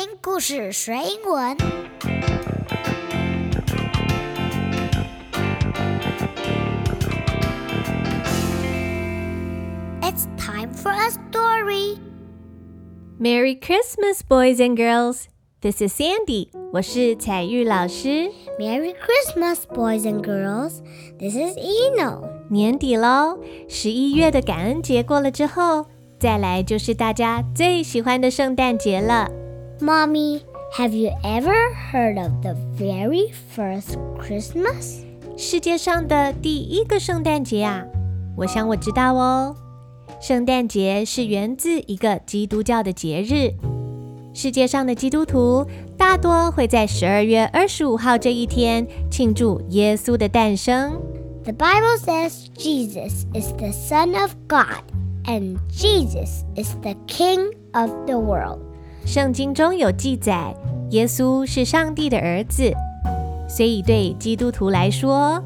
听故事学英文。It's time for a story. Merry Christmas, boys and girls. This is Sandy. 我是采玉老师。Merry Christmas, boys and girls. This is Eno. 年底喽，十一月的感恩节过了之后，再来就是大家最喜欢的圣诞节了。 Mommy, have you ever heard of the very first Christmas? 世界上的第一个圣诞节啊，我想我知道哦。圣诞节是源自一个基督教的节日。世界上的基督徒大多会在十二月二十五号这一天庆祝耶稣的诞生。The Bible says Jesus is the Son of God and Jesus is the King of the world. 圣经中有记载，耶稣是上帝的儿子，所以对基督徒来说，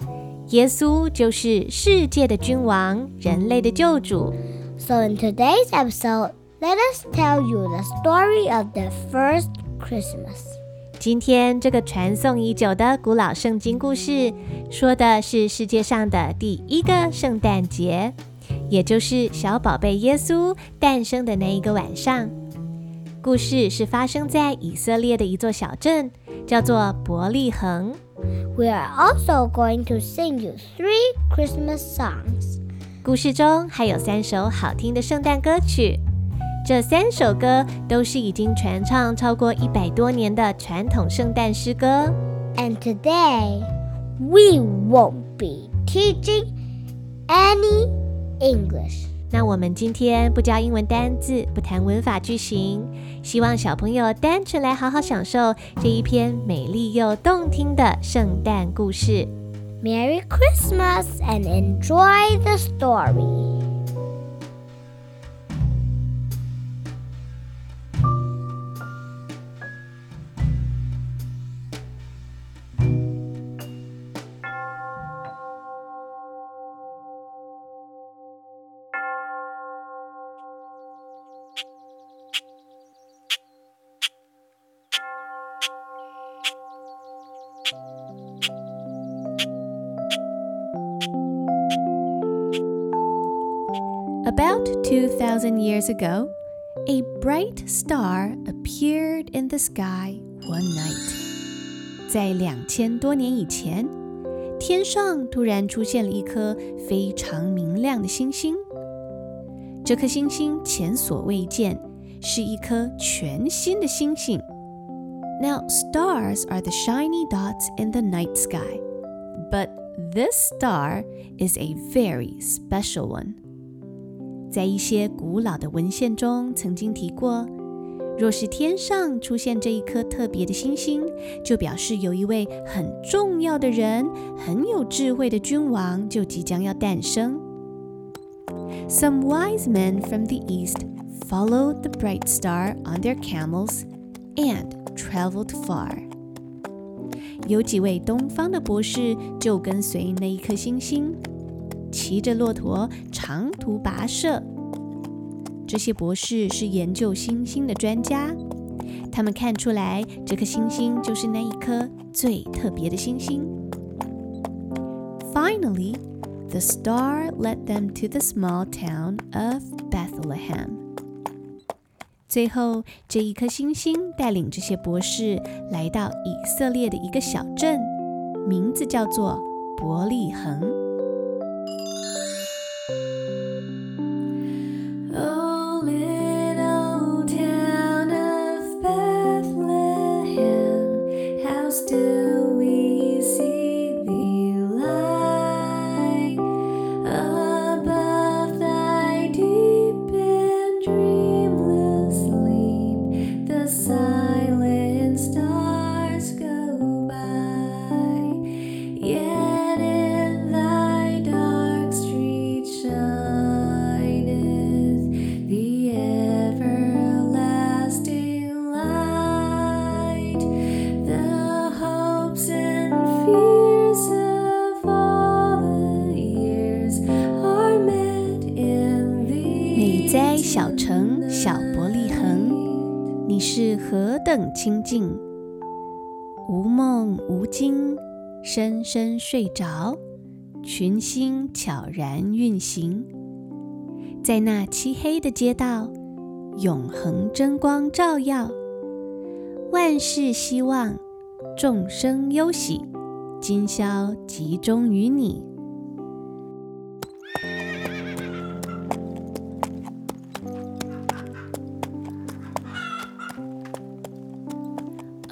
耶稣就是世界的君王，人类的救主。So in today's episode, let us tell you the story of the first Christmas. 今天这个传颂已久的古老圣经故事，说的是世界上的第一个圣诞节，也就是小宝贝耶稣诞生的那一个晚上。故事是发生在以色列的一座小镇，叫做伯利恒。We are also going to sing you three Christmas songs. 故事中还有三首好听的圣诞歌曲，这三首歌都是已经传唱超过一百多年的传统圣诞诗歌。And today, we won't be teaching any English. 那我们今天不教英文单字，不谈文法句型，希望小朋友单纯来好好享受这一篇美丽又动听的圣诞故事。Merry Christmas and enjoy the story. About 2,000 years ago, a bright star appeared in the sky one night. 在两千多年以前，天上突然出现了一颗非常明亮的星星。这颗星星前所未见，是一颗全新的星星。Now, stars are the shiny dots in the night sky, but this star is a very special one. 在一些古老的文献中曾经提过，若是天上出现这一颗特别的星星，就表示有一位很重要的人、很有智慧的君王就即将要诞生。Some wise men from the east followed the bright star on their camels and traveled far. 有几位东方的博士就跟随那一颗星星。骑着骆驼长途跋涉，这些博士是研究星星的专家。他们看出来，这颗星星就是那一颗最特别的星星。Finally, the star led them to the small town of Bethlehem. 最后，这一颗星星带领这些博士来到以色列的一个小镇，名字叫做伯利恒。Thank you 你是何等清静，无梦无惊，深深睡着，群星悄然运行，在那漆黑的街道，永恒真光照耀，万事希望，众生忧喜，今宵集中于你。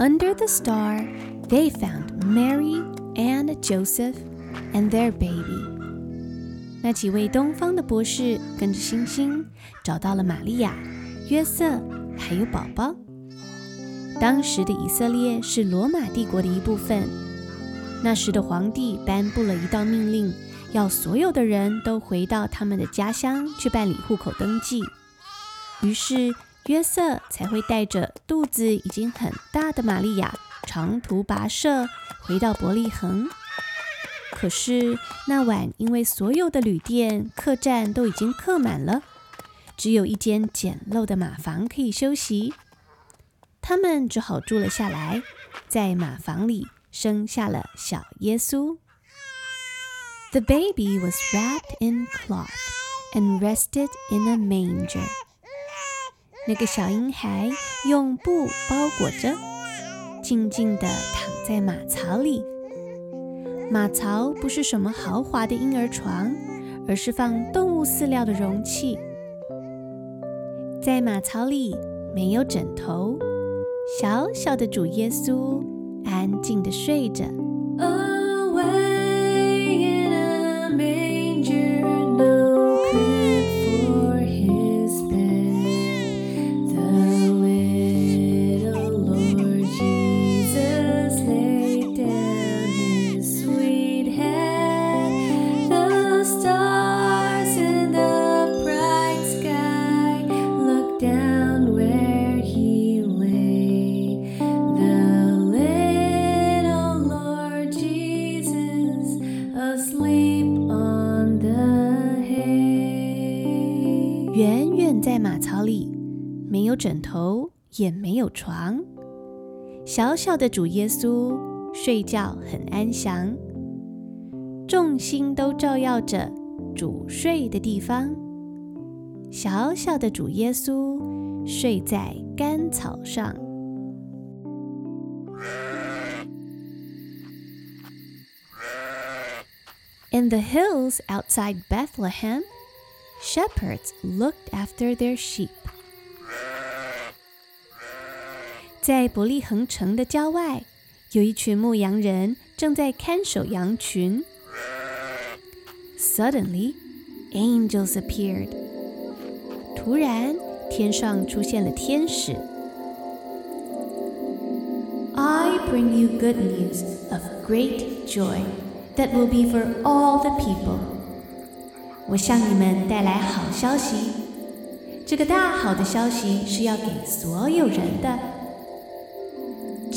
Under the star, they found Mary and Joseph and their baby. 那几位东方的博士跟着星星找到了玛利亚、约瑟还有宝宝。当时的以色列是罗马帝国的一部分。那时的皇帝颁布了一道命令，要所有的人都回到他们的家乡去办理户口登记。于是，约瑟才会带着肚子已经很大的玛利亚长途跋涉回到伯利恒。可是那晚，因为所有的旅店、客栈都已经客满了，只有一间简陋的马房可以休息，他们只好住了下来，在马房里生下了小耶稣。The baby was wrapped in cloth and rested in a manger. 那个小婴孩用布包裹着，静静地躺在马槽里。马槽不是什么豪华的婴儿床，而是放动物饲料的容器。在马槽里没有枕头，小小的主耶稣安静地睡着。没有枕头，也没有床。小小的主耶稣睡觉很安详，众星都照耀着主睡的地方。小小的主耶稣睡在干草上。In the hills outside Bethlehem. Shepherds looked after their sheep. 在伯利恒城的郊外，有一群牧羊人正在看守羊群。Suddenly, angels appeared. 突然，天上出现了天使。I bring you good news of great joy that will be for all the people. 我向你们带来好消息，这个大好的消息是要给所有人的。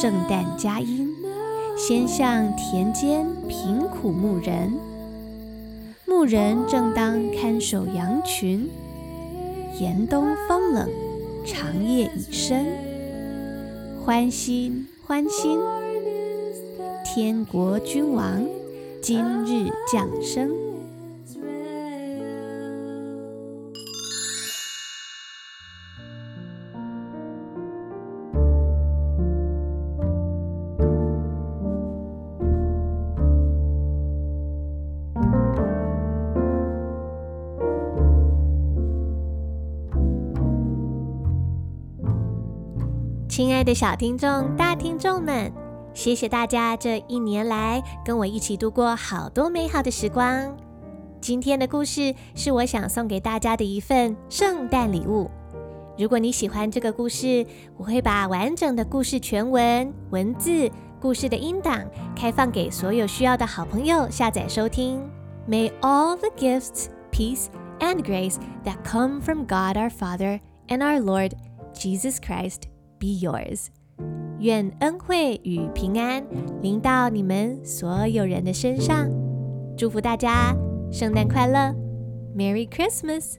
圣诞佳音， 先向田间贫苦牧人。牧人正当看守羊群，严冬风冷，长夜已深。欢欣欢欣，天国君王今日降生。亲爱的小听众、大听众们，谢谢大家这一年来跟我一起度过好多美好的时光。今天的故事是我想送给大家的一份圣诞礼物。如果你喜欢这个故事，我会把完整的故事全文、文字、故事的音档开放给所有需要的好朋友下载收听。May all the gifts, peace, and grace that come from God our Father and our Lord Jesus Christ be yours. 愿恩惠与平安临到你们所有人的身上。祝福大家圣诞快乐，Merry Christmas！